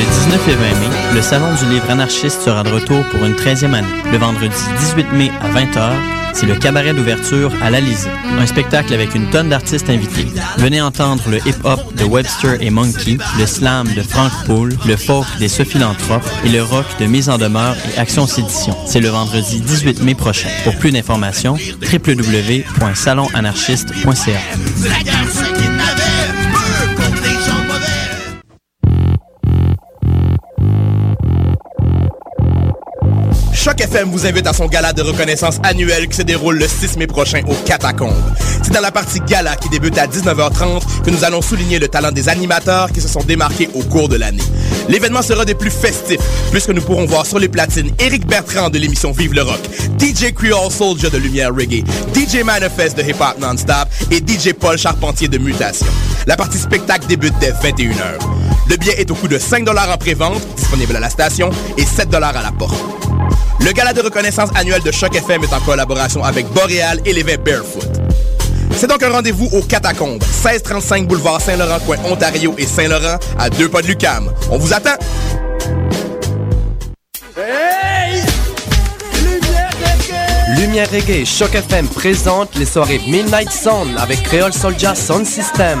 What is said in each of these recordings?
Le 19 et 20 mai, le Salon du livre anarchiste sera de retour pour une 13e année. Le vendredi 18 mai à 20h, c'est le cabaret d'ouverture à l'Alizé. Un spectacle avec une tonne d'artistes invités. Venez entendre le hip-hop de Webster et Monkey, le slam de Frank Poole, le folk des Sophilanthropes et le rock de Mise en demeure et Action Sédition. C'est le vendredi 18 mai prochain. Pour plus d'informations, www.salonanarchiste.ca. FM vous invite à son gala de reconnaissance annuel qui se déroule le 6 mai prochain au Catacombes. C'est dans la partie gala qui débute à 19h30 que nous allons souligner le talent des animateurs qui se sont démarqués au cours de l'année. L'événement sera des plus festifs puisque nous pourrons voir sur les platines Éric Bertrand de l'émission Vive le Rock, DJ Creole Soldier de Lumière Reggae, DJ Manifest de Hip Hop Non-Stop et DJ Paul Charpentier de Mutation. La partie spectacle débute dès 21h. Le billet est au coût de 5 en pré-vente, disponible à la station, et 7 à la porte. Le gala de reconnaissance annuel de Choc FM est en collaboration avec Boréal et l'évêque Barefoot. C'est donc un rendez-vous au Catacombes, 1635 boulevard Saint-Laurent, coin Ontario et Saint-Laurent, à deux pas de Lucam. On vous attend! Hey! Lumière Reggae, Choc FM présente les soirées Midnight Sound avec Creole Soldier Sound System.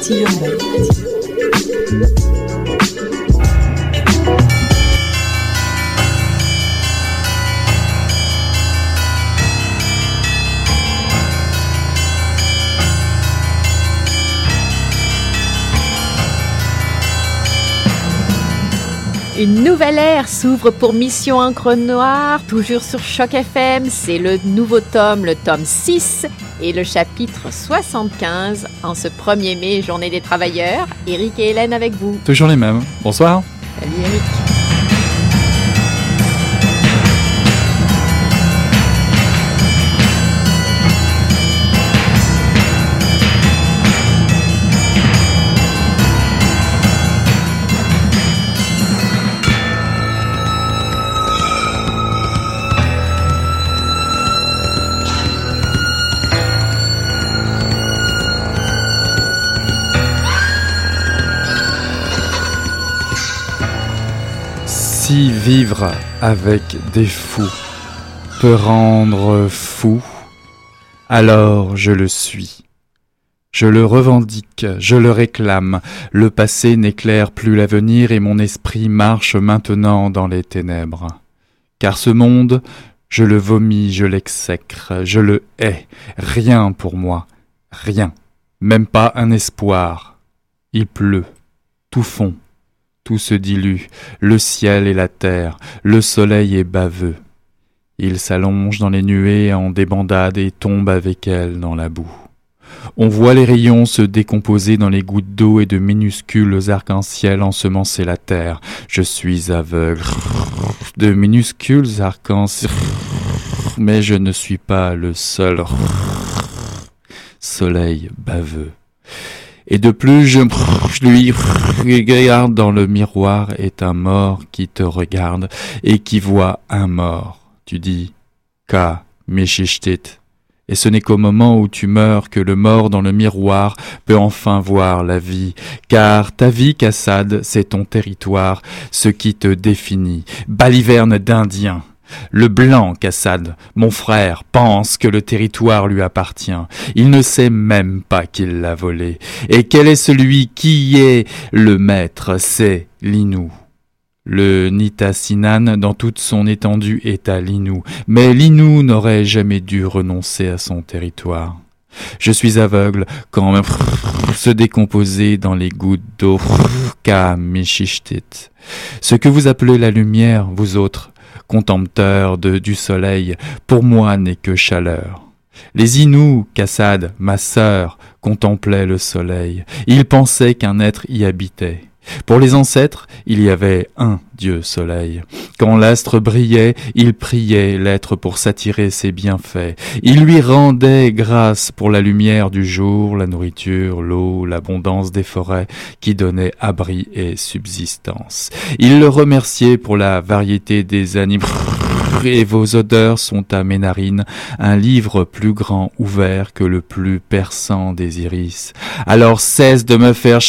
Mathilde Une nouvelle ère s'ouvre pour Mission Encre Noire, toujours sur Choc FM. C'est le nouveau tome, le tome 6 et le chapitre 75 en ce 1er mai, journée des travailleurs. Eric et Hélène avec vous. Toujours les mêmes. Bonsoir. Salut Eric. Vivre avec des fous peut rendre fou, alors je le suis. Je le revendique, je le réclame, le passé n'éclaire plus l'avenir et mon esprit marche maintenant dans les ténèbres. Car ce monde, je le vomis, je l'exècre, je le hais, rien pour moi, rien, même pas un espoir. Il pleut, tout fond, se dilue, le ciel et la terre, le soleil est baveux. Il s'allonge dans les nuées en débandade et tombe avec elle dans la boue. On voit les rayons se décomposer dans les gouttes d'eau et de minuscules arcs-en-ciel ensemencer la terre. Je suis aveugle. De minuscules arcs-en-ciel. Mais je ne suis pas le seul soleil baveux. Et de plus, je lui regarde dans le miroir est un mort qui te regarde et qui voit un mort. Tu dis, Ka, Meshichtit. Et ce n'est qu'au moment où tu meurs que le mort dans le miroir peut enfin voir la vie, car ta vie, Cassade, c'est ton territoire, ce qui te définit. Baliverne d'Indien, Le blanc, Cassad, mon frère, pense que le territoire lui appartient. Il ne sait même pas qu'il l'a volé. Et quel est celui qui est? Le maître C'est l'Inou. Le Nitasinan, dans toute son étendue, est à l'Inou. Mais l'Inou n'aurait jamais dû renoncer à son territoire. Je suis aveugle quand se décomposer dans les gouttes d'eau Ce que vous appelez la lumière, vous autres, contempteur de, du soleil, pour moi n'est que chaleur. Les Inous, Cassade, ma sœur, contemplaient le soleil. Ils pensaient qu'un être y habitait. Pour les ancêtres, il y avait un Dieu Soleil. Quand l'astre brillait, il priait l'être pour s'attirer ses bienfaits. Il lui rendait grâce pour la lumière du jour, la nourriture, l'eau, l'abondance des forêts qui donnaient abri et subsistance. Il le remerciait pour la variété des animaux et vos odeurs sont à mes narines un livre plus grand ouvert que le plus perçant des iris. Alors cesse de me faire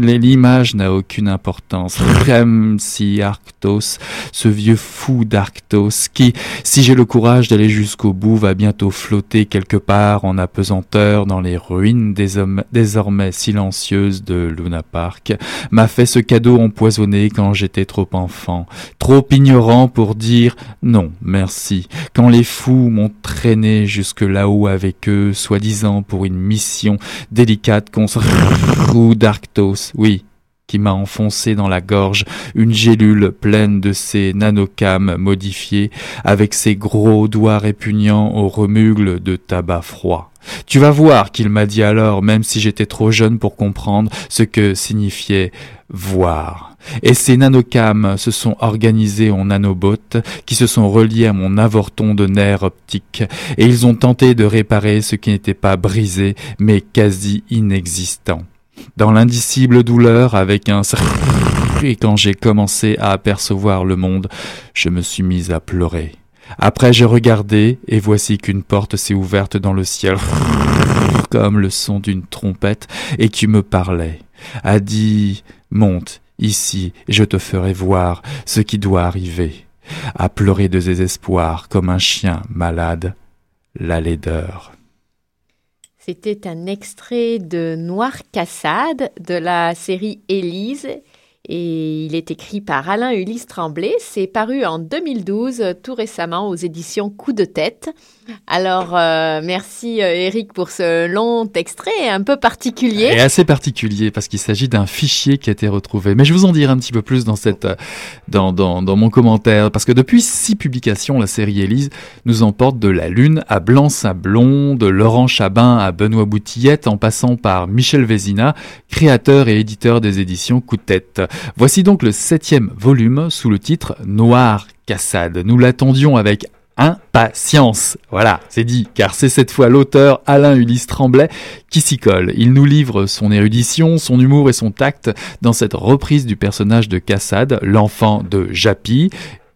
l'image n'a aucune importance. Comme si Arctos, ce vieux fou d'Arctos, qui, si j'ai le courage d'aller jusqu'au bout, va bientôt flotter quelque part en apesanteur dans les ruines désormais silencieuses de Luna Park, m'a fait ce cadeau empoisonné quand j'étais trop enfant, trop ignorant pour dire non, merci. Quand les fous m'ont traîné jusque là-haut avec eux, soi-disant pour une mission délicate contre ou d'Arctos, oui, qui m'a enfoncé dans la gorge une gélule pleine de ces nanocams modifiés avec ses gros doigts répugnants au remugles de tabac froid. Tu vas voir qu'il m'a dit alors, même si j'étais trop jeune pour comprendre ce que signifiait voir. Et ces nanocams se sont organisés en nanobots qui se sont reliés à mon avorton de nerfs optiques et ils ont tenté de réparer ce qui n'était pas brisé mais quasi inexistant. Dans l'indicible douleur avec un et quand j'ai commencé à apercevoir le monde, je me suis mise à pleurer. Après j'ai regardé, et voici qu'une porte s'est ouverte dans le ciel, comme le son d'une trompette, et qui me parlait, a dit Monte ici, je te ferai voir ce qui doit arriver. A pleurer de désespoir comme un chien malade, la laideur. C'était un extrait de Noir Cassade de la série Élise et il est écrit par Alain Ulysse Tremblay. C'est paru en 2012, tout récemment, aux éditions Coup de tête. Alors, euh, merci Eric euh, pour ce long extrait un peu particulier. Et assez particulier parce qu'il s'agit d'un fichier qui a été retrouvé. Mais je vous en dirai un petit peu plus dans, cette, dans, dans, dans mon commentaire. Parce que depuis six publications, la série Élise nous emporte de la Lune à Blanc-Sablon, de Laurent Chabin à Benoît Boutillette, en passant par Michel Vézina, créateur et éditeur des éditions Coup de tête. Voici donc le septième volume sous le titre Noir Cassade. Nous l'attendions avec impatience. Voilà, c'est dit, car c'est cette fois l'auteur Alain Ulysse Tremblay qui s'y colle. Il nous livre son érudition, son humour et son tact dans cette reprise du personnage de Cassade, l'enfant de Japy,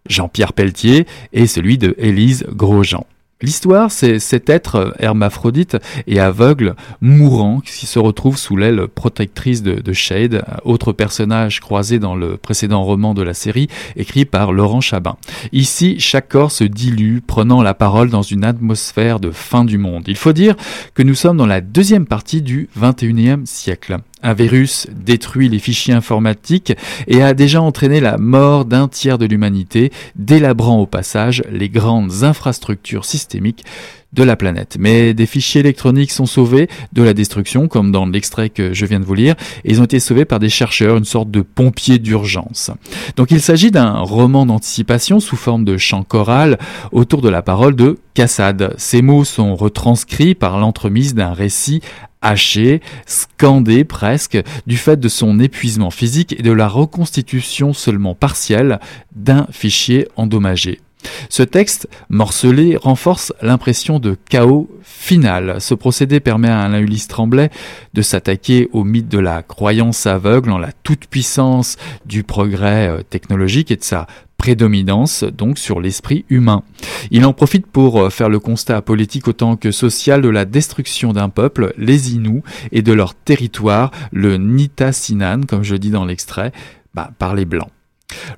Jean-Pierre Pelletier, et celui de Élise Grosjean. L'histoire, c'est cet être hermaphrodite et aveugle, mourant, qui se retrouve sous l'aile protectrice de, de, Shade, autre personnage croisé dans le précédent roman de la série, écrit par Laurent Chabin. Ici, chaque corps se dilue, prenant la parole dans une atmosphère de fin du monde. Il faut dire que nous sommes dans la deuxième partie du 21e siècle. Un virus détruit les fichiers informatiques et a déjà entraîné la mort d'un tiers de l'humanité, délabrant au passage les grandes infrastructures systémiques de la planète. Mais des fichiers électroniques sont sauvés de la destruction, comme dans l'extrait que je viens de vous lire, et ils ont été sauvés par des chercheurs, une sorte de pompiers d'urgence. Donc il s'agit d'un roman d'anticipation sous forme de chant choral autour de la parole de Cassade. Ces mots sont retranscrits par l'entremise d'un récit haché, scandé presque, du fait de son épuisement physique et de la reconstitution seulement partielle d'un fichier endommagé. Ce texte morcelé renforce l'impression de chaos final. Ce procédé permet à Alain Ulysse Tremblay de s'attaquer au mythe de la croyance aveugle en la toute-puissance du progrès euh, technologique et de sa prédominance donc sur l'esprit humain. Il en profite pour euh, faire le constat politique autant que social de la destruction d'un peuple, les Inuits, et de leur territoire, le Nitasinan, comme je dis dans l'extrait, bah, par les Blancs.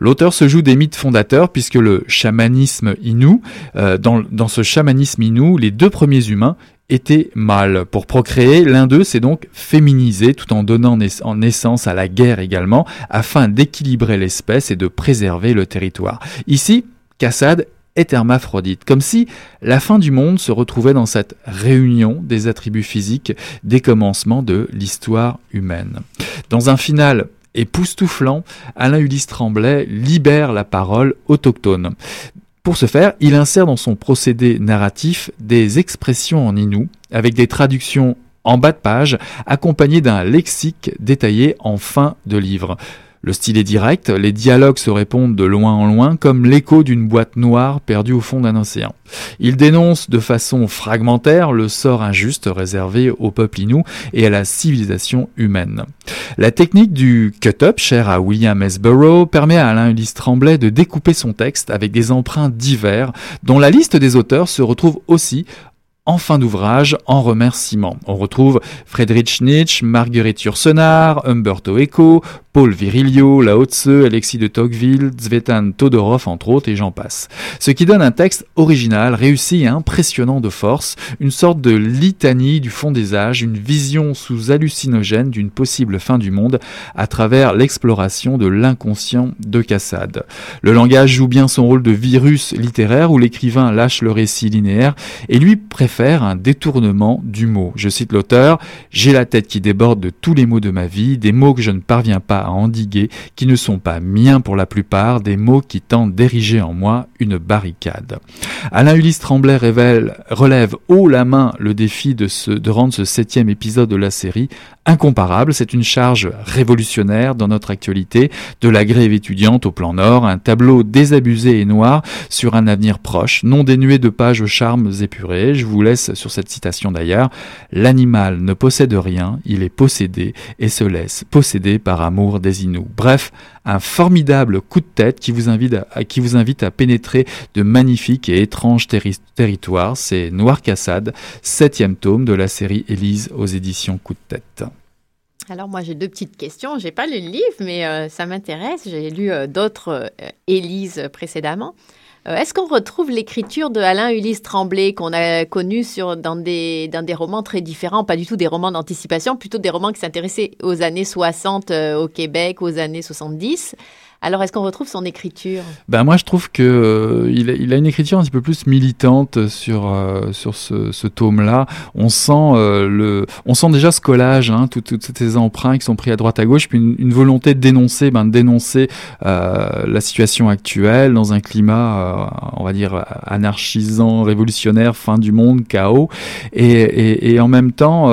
L'auteur se joue des mythes fondateurs puisque le chamanisme inou, euh, dans, dans ce chamanisme inou, les deux premiers humains étaient mâles. Pour procréer, l'un d'eux s'est donc féminisé tout en donnant naissance à la guerre également, afin d'équilibrer l'espèce et de préserver le territoire. Ici, Cassad est hermaphrodite, comme si la fin du monde se retrouvait dans cette réunion des attributs physiques des commencements de l'histoire humaine. Dans un final époustouflant, Alain Ulysse Tremblay libère la parole autochtone. Pour ce faire, il insère dans son procédé narratif des expressions en inou, avec des traductions en bas de page, accompagnées d'un lexique détaillé en fin de livre. Le style est direct, les dialogues se répondent de loin en loin comme l'écho d'une boîte noire perdue au fond d'un océan. Il dénonce de façon fragmentaire le sort injuste réservé au peuple inou et à la civilisation humaine. La technique du cut-up, chère à William S. Permet à Alain Ulysse Tremblay de découper son texte avec des emprunts divers, dont la liste des auteurs se retrouve aussi en fin d'ouvrage, en remerciement. On retrouve Friedrich Nietzsche, Marguerite Yourcenar, Umberto Eco, Paul Virilio, Lao Tse, Alexis de Tocqueville, Zvetan Todorov entre autres et j'en passe. Ce qui donne un texte original, réussi et impressionnant de force, une sorte de litanie du fond des âges, une vision sous hallucinogène d'une possible fin du monde à travers l'exploration de l'inconscient de Cassade. Le langage joue bien son rôle de virus littéraire où l'écrivain lâche le récit linéaire et lui préfère faire un détournement du mot. Je cite l'auteur, J'ai la tête qui déborde de tous les mots de ma vie, des mots que je ne parviens pas à endiguer, qui ne sont pas miens pour la plupart, des mots qui tentent d'ériger en moi une barricade. Alain Ulysse Tremblay révèle, relève haut la main le défi de, ce, de rendre ce septième épisode de la série incomparable. C'est une charge révolutionnaire dans notre actualité, de la grève étudiante au plan nord, un tableau désabusé et noir sur un avenir proche, non dénué de pages aux charmes épurés. Je vous laisse sur cette citation d'ailleurs. L'animal ne possède rien, il est possédé et se laisse posséder par amour des Inuits. Bref, un formidable coup de tête qui vous invite à, qui vous invite à pénétrer de magnifiques et étranges territoires. C'est Noir Cassade, septième tome de la série Élise aux éditions Coup de tête. Alors moi j'ai deux petites questions. J'ai pas lu le livre, mais euh, ça m'intéresse. J'ai lu euh, d'autres euh, Élise précédemment. Est-ce qu'on retrouve l'écriture de Alain Ulysse Tremblay qu'on a connu sur, dans, des, dans des romans très différents, pas du tout des romans d'anticipation, plutôt des romans qui s'intéressaient aux années 60 au Québec, aux années 70 alors, est-ce qu'on retrouve son écriture? Ben moi, je trouve que euh, il, a, une écriture un petit peu plus militante sur euh, sur ce, tome-là. On sent euh, le, on sent déjà ce collage, hein, toutes ces emprunts qui sont pris à droite à gauche, puis une, volonté de dénoncer, ben de dénoncer la situation actuelle dans un climat, on va dire anarchisant, révolutionnaire, fin du monde, chaos, et, et, en même temps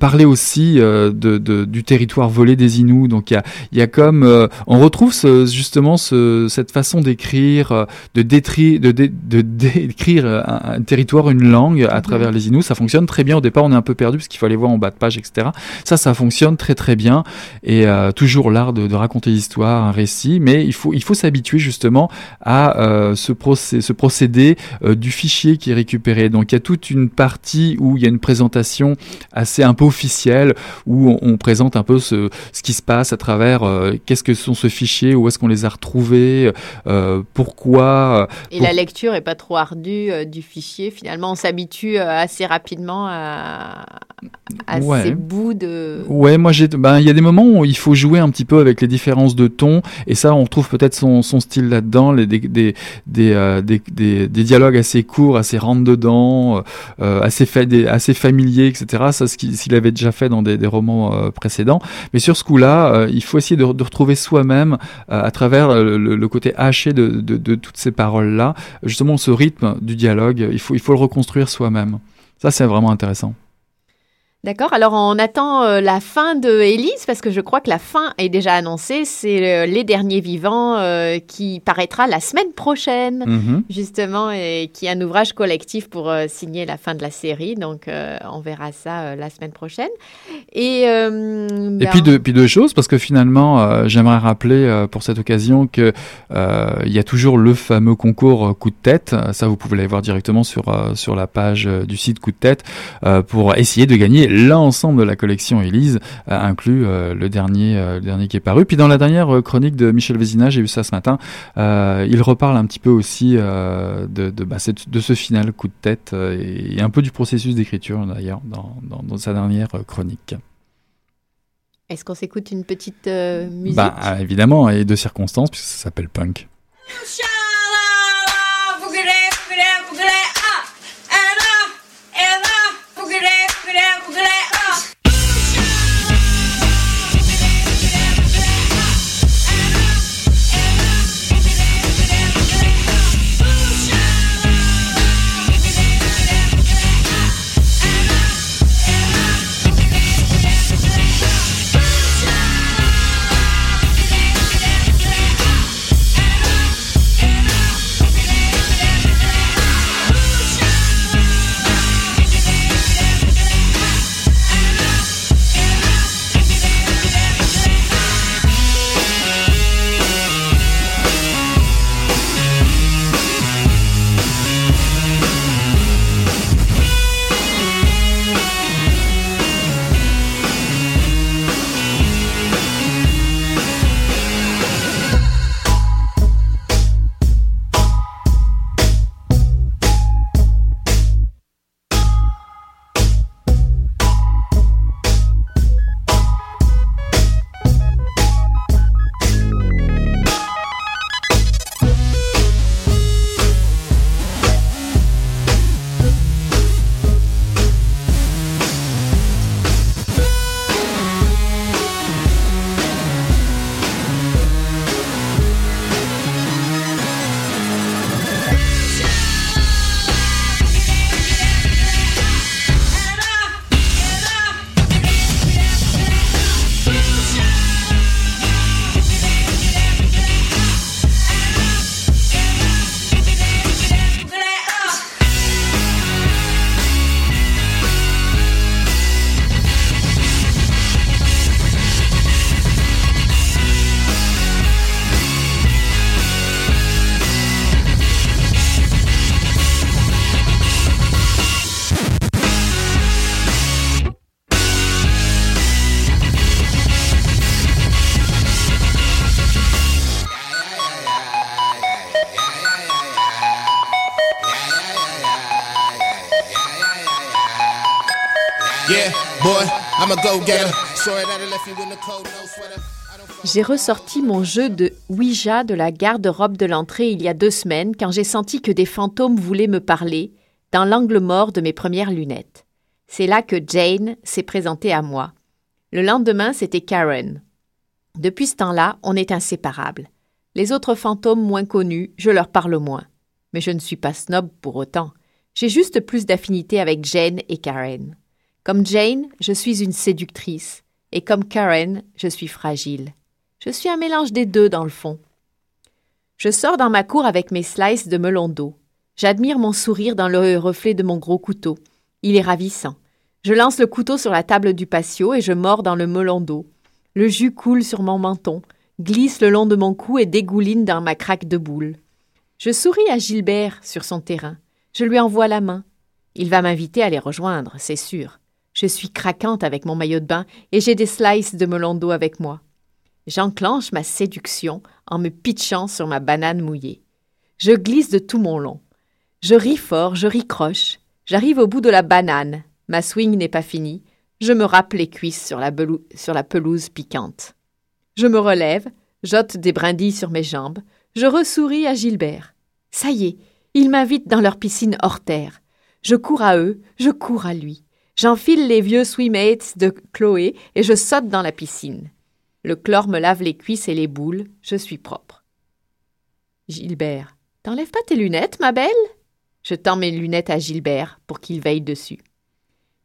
parler aussi de, du territoire volé des Inuits. Donc il y a, y a comme, on retrouve justement cette façon d'écrire, euh, de, décrire, de, décrire un, territoire, une langue à travers les Inuits. Ça fonctionne très bien. Au départ, on est un peu perdu parce qu'il faut aller voir en bas de page, etc. Ça, ça fonctionne très très bien. Et euh, toujours l'art de, raconter l'histoire, un récit. Mais il faut, il faut s'habituer justement à euh, ce, procé ce procédé du fichier qui est récupéré. Donc il y a toute une partie où il y a une présentation assez un peu officielle où on, présente un peu ce, ce qui se passe à travers qu'est-ce que sont ce fichier où est-ce qu'on les a retrouvés, euh, pourquoi. Euh, Et la lecture est pas trop ardue euh, du fichier. Finalement, on s'habitue assez rapidement à, à ces bouts de. Ouais, moi. Ben, il y a des moments où il faut jouer un petit peu avec les différences de ton, et ça, on retrouve peut-être son, son, style là-dedans, des, des, des, des, dialogues assez courts, assez rentre dedans, assez, fait, assez familiers, etc. Ça, ce qu'il avait déjà fait dans des, romans précédents. Mais sur ce coup-là, il faut essayer de, de retrouver soi-même à travers euh, le, côté haché de, toutes ces paroles-là, justement ce rythme du dialogue, il faut le reconstruire soi-même. Ça, c'est vraiment intéressant. D'accord. Alors, on attend euh, la fin de Élise parce que je crois que la fin est déjà annoncée. C'est Les Derniers Vivants euh, qui paraîtra la semaine prochaine, mhm. justement, et qui est un ouvrage collectif pour euh, signer la fin de la série. Donc, on verra ça la semaine prochaine. Et, et puis, deux, puis deux choses, parce que finalement, j'aimerais rappeler pour cette occasion que il y a toujours le fameux concours coup de tête. Ça, vous pouvez aller voir directement sur, sur la page du site coup de tête pour essayer de gagner l'ensemble de la collection Élise inclut le dernier, le dernier qui est paru. Puis dans la dernière chronique de Michel Vézina, j'ai vu ça ce matin, il reparle un petit peu aussi de, de, bah, de, ce final coup de tête et un peu du processus d'écriture d'ailleurs dans, dans, dans, sa dernière chronique. Est-ce qu'on s'écoute une petite musique Bah évidemment, et de circonstances, puisque ça s'appelle punk. J'ai ressorti mon jeu de Ouija de la garde-robe de l'entrée il y a deux semaines quand j'ai senti que des fantômes voulaient me parler dans l'angle mort de mes premières lunettes. C'est là que Jane s'est présentée à moi. Le lendemain, c'était Karen. Depuis ce temps-là, on est inséparables. Les autres fantômes moins connus, je leur parle moins. Mais je ne suis pas snob pour autant. J'ai juste plus d'affinité avec Jane et Karen. Comme Jane, je suis une séductrice, et comme Karen, je suis fragile. Je suis un mélange des deux dans le fond. Je sors dans ma cour avec mes slices de melon d'eau. J'admire mon sourire dans le reflet de mon gros couteau. Il est ravissant. Je lance le couteau sur la table du patio et je mords dans le melon d'eau. Le jus coule sur mon menton, glisse le long de mon cou et dégouline dans ma craque de boule. Je souris à Gilbert sur son terrain. Je lui envoie la main. Il va m'inviter à les rejoindre, c'est sûr. Je suis craquante avec mon maillot de bain et j'ai des slices de melon d'eau avec moi. J'enclenche ma séduction en me pitchant sur ma banane mouillée. Je glisse de tout mon long. Je ris fort, je ricroche. J'arrive au bout de la banane. Ma swing n'est pas finie. Je me râpe les cuisses sur la, sur la pelouse piquante. Je me relève, j'ôte des brindilles sur mes jambes. Je ressouris à Gilbert. Ça y est, ils m'invitent dans leur piscine hors terre. Je cours à eux, je cours à lui. J'enfile les vieux swimates de Chloé et je saute dans la piscine. Le chlore me lave les cuisses et les boules, je suis propre. Gilbert, t'enlèves pas tes lunettes, ma belle? Je tends mes lunettes à Gilbert pour qu'il veille dessus.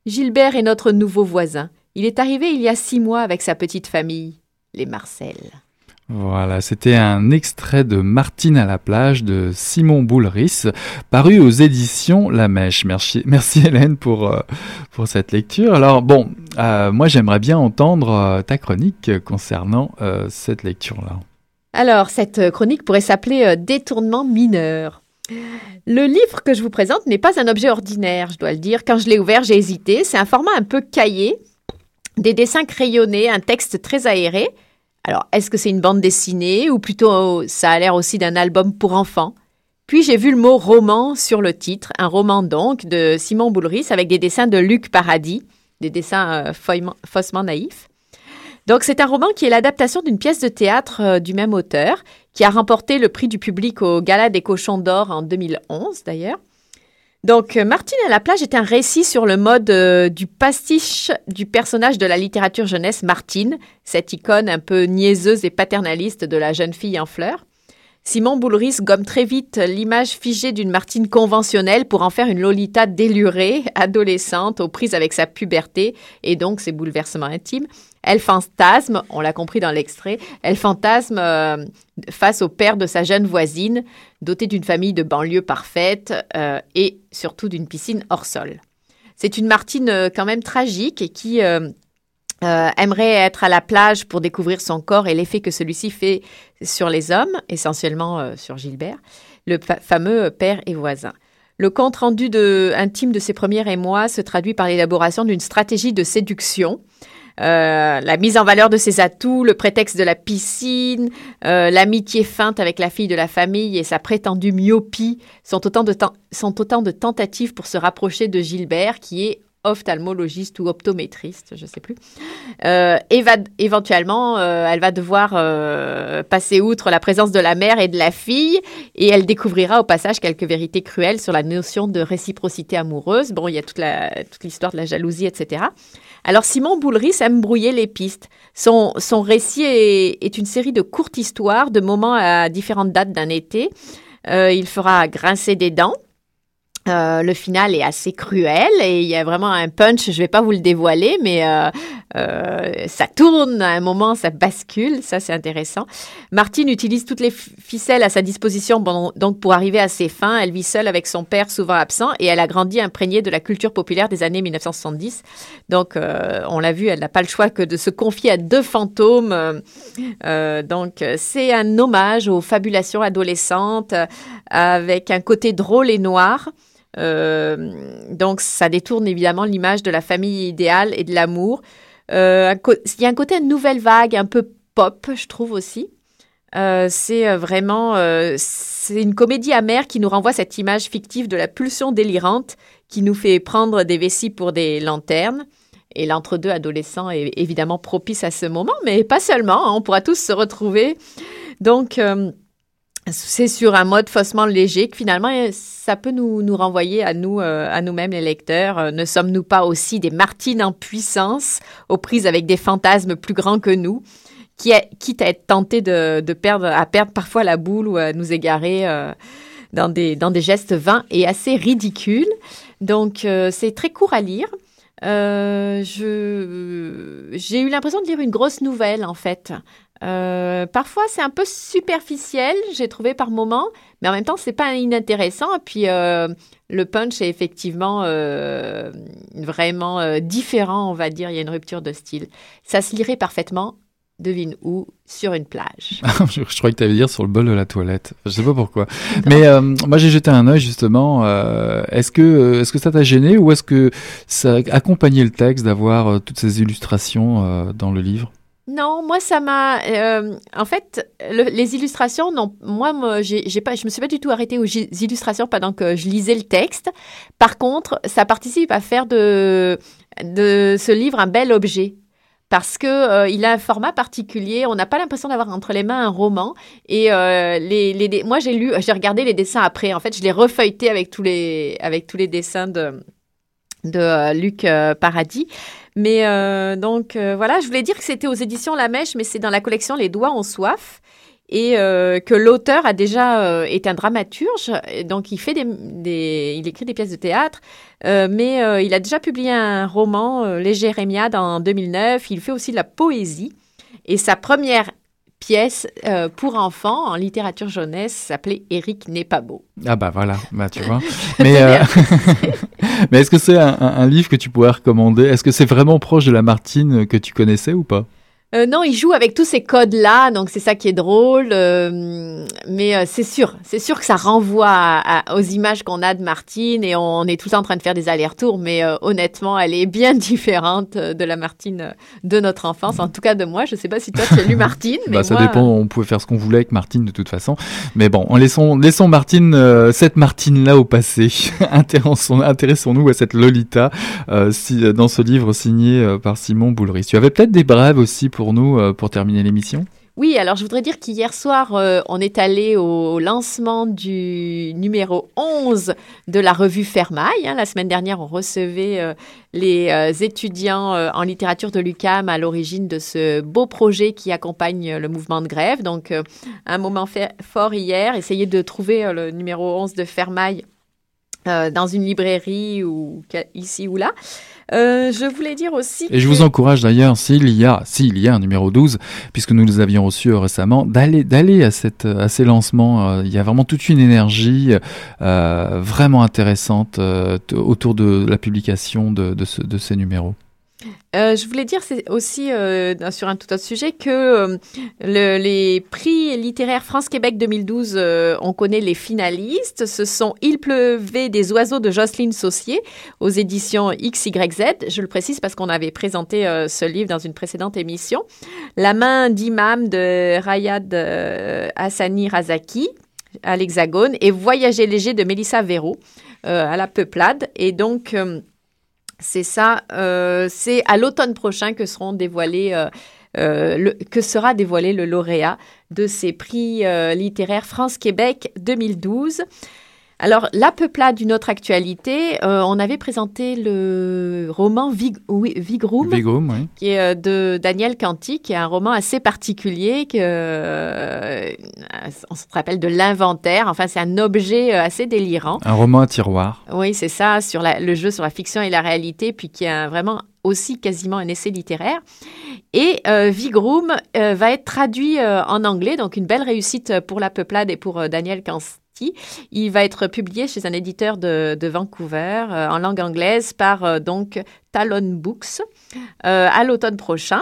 Gilbert est notre nouveau voisin. Il est arrivé il y a six mois avec sa petite famille, les Marcel. Voilà, c'était un extrait de Martine à la plage de Simon Boulris, paru aux éditions La Mèche. Merci, merci Hélène pour, euh, pour cette lecture. Alors bon, euh, moi j'aimerais bien entendre euh, ta chronique concernant cette lecture-là. Alors, cette chronique pourrait s'appeler Détournement mineur. Le livre que je vous présente n'est pas un objet ordinaire, je dois le dire. Quand je l'ai ouvert, j'ai hésité. C'est un format un peu cahier, des dessins crayonnés, un texte très aéré. Alors, est-ce que c'est une bande dessinée ou plutôt ça a l'air aussi d'un album pour enfants? Puis j'ai vu le mot roman sur le titre, un roman donc de Simon Boulris avec des dessins de Luc Paradis, des dessins euh, faussement naïfs. Donc c'est un roman qui est l'adaptation d'une pièce de théâtre euh, du même auteur, qui a remporté le prix du public au Gala des Cochons d'Or en 2011 d'ailleurs. Donc euh, Martine à la plage est un récit sur le mode euh, du pastiche du personnage de la littérature jeunesse Martine, cette icône un peu niaiseuse et paternaliste de la jeune fille en fleurs. Simon Boulris gomme très vite l'image figée d'une Martine conventionnelle pour en faire une Lolita délurée, adolescente, aux prises avec sa puberté et donc ses bouleversements intimes. Elle fantasme, on l'a compris dans l'extrait, elle fantasme euh, face au père de sa jeune voisine, dotée d'une famille de banlieue parfaite euh, et surtout d'une piscine hors sol. C'est une Martine euh, quand même tragique et qui aimerait être à la plage pour découvrir son corps et l'effet que celui-ci fait sur les hommes, essentiellement sur Gilbert, le fameux père et voisin. Le compte rendu intime de ses premiers émois se traduit par l'élaboration d'une stratégie de séduction euh, la mise en valeur de ses atouts, le prétexte de la piscine, euh, l'amitié feinte avec la fille de la famille et sa prétendue myopie sont autant de tentatives pour se rapprocher de Gilbert, qui est ophtalmologiste ou optométriste, je ne sais plus. Euh, et va, éventuellement, elle va devoir passer outre la présence de la mère et de la fille, et elle découvrira au passage quelques vérités cruelles sur la notion de réciprocité amoureuse. Bon, il y a toute l'histoire de la jalousie, etc. Alors Simon Boulris aime brouiller les pistes. Son, récit est, une série de courtes histoires, de moments à différentes dates d'un été. Euh, il fera grincer des dents, euh, le final est assez cruel et il y a vraiment un punch, je ne vais pas vous le dévoiler, mais euh, euh, ça tourne à un moment, ça bascule, ça c'est intéressant. Martine utilise toutes les ficelles à sa disposition donc pour arriver à ses fins. Elle vit seule avec son père souvent absent et elle a grandi imprégnée de la culture populaire des années 1970. Donc on l'a vu, elle n'a pas le choix que de se confier à deux fantômes. donc c'est un hommage aux fabulations adolescentes avec un côté drôle et noir. Euh, donc ça détourne évidemment l'image de la famille idéale et de l'amour. Euh, il y a un côté nouvelle vague, un peu pop, je trouve aussi. Euh, c'est vraiment c'est une comédie amère qui nous renvoie cette image fictive de la pulsion délirante qui nous fait prendre des vessies pour des lanternes. Et l'entre-deux adolescent est évidemment propice à ce moment, mais pas seulement. Hein, on pourra tous se retrouver. Donc, c'est sur un mode faussement léger. Que finalement euh, ça peut nous, nous renvoyer à nous euh, à nous-mêmes les lecteurs. Euh, ne sommes-nous pas aussi des martines en puissance aux prises avec des fantasmes plus grands que nous qui quitte à être tentés de, de, perdre à perdre parfois la boule ou à nous égarer dans des dans des gestes vains et assez ridicules. Donc c'est très court à lire. Je j'ai eu l'impression de lire une grosse nouvelle en fait euh, parfois, c'est un peu superficiel, j'ai trouvé par moment, mais en même temps, c'est pas inintéressant. Et puis, euh, le punch est effectivement euh, vraiment différent, on va dire. Il y a une rupture de style. Ça se lirait parfaitement, devine où, sur une plage. je, croyais que tu allais dire sur le bol de la toilette. Je sais pas pourquoi. Mais moi, j'ai jeté un œil justement. est-ce que, est-ce que ça t'a gêné ou est-ce que ça accompagnait le texte d'avoir toutes ces illustrations dans le livre? Non, moi ça m'a. Euh, en fait, les illustrations, non. Moi, moi j'ai pas, je me suis pas du tout arrêtée aux illustrations pendant que je lisais le texte. Par contre, ça participe à faire de de ce livre un bel objet parce que euh, il a un format particulier. On n'a pas l'impression d'avoir entre les mains un roman. Et euh, les, les, moi, j'ai lu, j'ai regardé les dessins après. En fait, je l'ai refeuilleté avec tous les avec tous les dessins de de Luc Paradis. Mais euh, donc euh, voilà, je voulais dire que c'était aux éditions La Mèche, mais c'est dans la collection Les Doigts ont soif et euh, que l'auteur a déjà été un dramaturge, donc il fait des, il écrit des pièces de théâtre, mais il a déjà publié un roman, Les Jérémiades, en 2009. Il fait aussi de la poésie. Et sa première pièce euh, pour enfants en littérature jeunesse s'appelait Eric n'est pas beau. Ah bah voilà, bah tu vois. Mais, euh, mais est-ce que c'est un, livre que tu pourrais recommander? Est-ce que c'est vraiment proche de la Martine que tu connaissais ou pas? Euh, non, il joue avec tous ces codes-là, donc c'est ça qui est drôle. euh, mais euh, c'est sûr, c'est sûr que ça renvoie à- à- aux images qu'on a de Martine et on est temps en train de faire des allers-retours. Mais honnêtement, elle est bien différente de la Martine de notre enfance. En tout cas, de moi. Je sais pas si toi tu as lu Martine, mais Bah, ça moi, dépend, on pouvait faire ce qu'on voulait avec Martine de toute façon. Mais bon, en laissons, laissons Martine, cette Martine-là au passé. Intéressons- Intéressons-nous à cette Lolita si, dans ce livre signé par Simon Boulris. Tu avais peut-être des brèves aussi pour nous euh, pour terminer l'émission Oui, alors je voudrais dire qu'hier soir, euh, on est allé au lancement du numéro 11 de la revue Fermaille. hein. La semaine dernière, on recevait euh, les étudiants en littérature de l'UCAM à l'origine de ce beau projet qui accompagne le mouvement de grève. Donc, un moment fort hier, essayer de trouver le numéro 11 de Fermaille euh, dans une librairie ou ici ou là. Euh, je voulais dire aussi Et je vous encourage d'ailleurs, s'il y a, s'il y a un numéro 12, puisque nous les avions reçus euh, récemment, d'aller, d'aller à, cette, à ces lancements. Euh, Il y a vraiment toute une énergie euh, vraiment intéressante euh, autour de la publication de, de, ce- de ces numéros. Euh, je voulais dire aussi euh, sur un tout autre sujet que euh, le- les prix littéraires France-Québec 2012, euh, on connaît les finalistes. Ce sont Il pleuvait des oiseaux de Jocelyne Saucier aux éditions XYZ. Je le précise parce qu'on avait présenté ce livre dans une précédente émission. La main d'imam de Rayad Hassani Razaki à l'Hexagone et Voyager léger de Mélissa Véro à la Peuplade. Et donc, c'est ça, euh, c'est à l'automne prochain que seront dévoilés. euh, euh, le- que sera dévoilé le lauréat de ces prix littéraires France-Québec 2012. Alors, La Peuplade, d'une autre actualité, euh, on avait présenté le roman Vig oui, oui. qui est euh, de Daniel Canty, qui est un roman assez particulier, que, euh, on se rappelle de l'inventaire, enfin c'est un objet assez délirant. Un roman à tiroir. Oui, c'est ça, sur la- le jeu sur la fiction et la réalité, puis qui est un- vraiment aussi quasiment un essai littéraire. Et euh, Vigroom euh, va être traduit euh, en anglais, donc une belle réussite pour la peuplade et pour Daniel Canty. Il va être publié chez un éditeur de, Vancouver euh, en langue anglaise par euh, donc Talon Books euh, à l'automne prochain.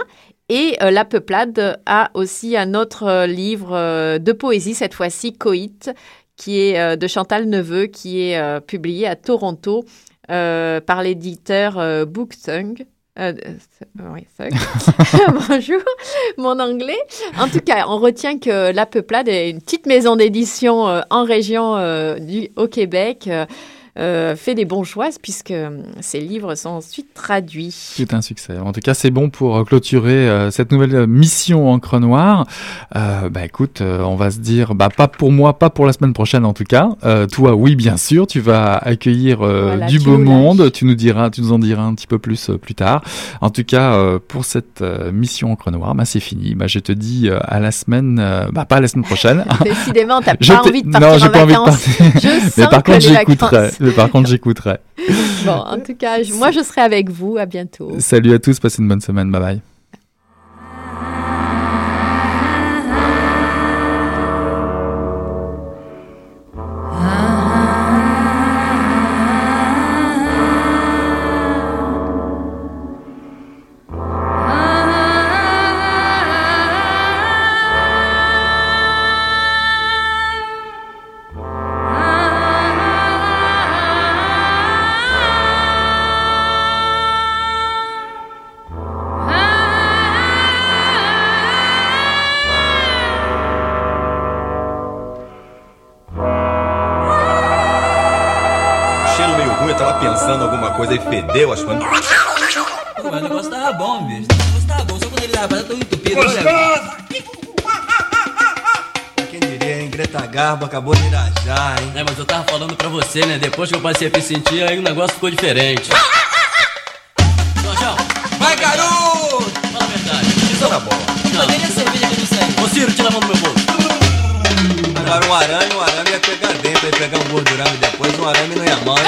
Et La Peuplade a aussi un autre livre de poésie, cette fois-ci Coït, qui est de Chantal Neveu, qui est publié à Toronto par l'éditeur Bookthung. Euh, euh, oui, Thug. Bonjour, mon anglais. En tout cas, on retient que La Peuplade est une petite maison d'édition euh, en région euh, du, au Québec. Euh, euh, fait des bons choix puisque euh, ces livres sont ensuite traduits. C'est un succès. En tout cas, c'est bon pour euh, clôturer euh, cette nouvelle euh, mission Encre Noire. Euh, bah écoute, euh, on va se dire, bah pas pour moi, pas pour la semaine prochaine en tout cas. Euh, toi, oui, bien sûr, tu vas accueillir euh, Voilà, du beau monde. Tu nous diras, tu nous en diras un petit peu plus euh, plus tard. En tout cas, euh, pour cette euh, mission Encre Noire, bah c'est fini. Bah je te dis euh, à la semaine, euh, bah pas à la semaine prochaine. Décidément, t'as pas envie de partir non, j'ai en pas envie de vacances. partir. Je Mais par que contre, j'écouterai. Mais par contre, j'écouterai. Bon, en tout cas, je- moi, je serai avec vous. À bientôt. Salut à tous, passez une bonne semaine. Bye bye. Fedeu, acho que. Pô, mas o negócio tava bom, bicho. O negócio tava bom, só quando ele tava tão entupido. Olha, Quem diria, hein? Greta Garbo acabou de irajar, hein? É, mas eu tava falando pra você, né? Depois que eu passei a me sentir, aí o negócio ficou diferente. Jorjão, Vai, garoto! fala a verdade. Isso tá bom. Não, nem a cerveja que não serve. Ô, Ciro, tira a mão do meu bolso. Agora um arame, um arame ia pegar dentro, ia pegar um gordurame depois, um arame não ia mal. hein?